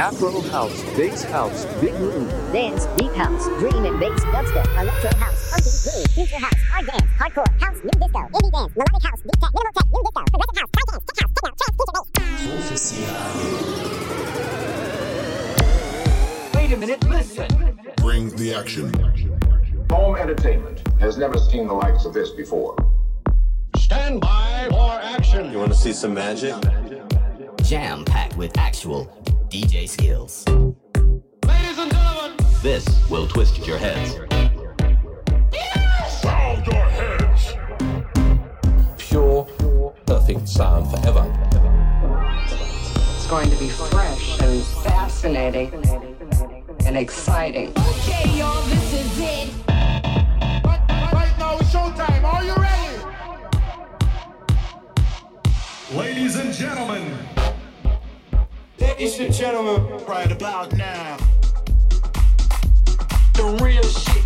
Afro house, bass house, big room, dance, deep house, drum and bass, dubstep, electro house, funky, groove, future house, hard dance, hardcore, house, nu disco, indie dance, melodic house, deep tech, minimal tech, nu disco, progressive house, high dance, tech house, techno, trance, future bass. Wait a minute, listen. Bring the action. Home entertainment has never seen the likes of this before. Stand by for action. You want to see some magic? Jam packed with actual DJ skills. Ladies and gentlemen, this will twist your heads. Yes! Bow your heads. Pure, perfect sound forever. It's going to be fresh and fascinating and exciting. Okay, y'all, this is it. Right, right now it's showtime. Are you ready? Ladies and gentlemen. Ladies and gentlemen, right about now. The real shit.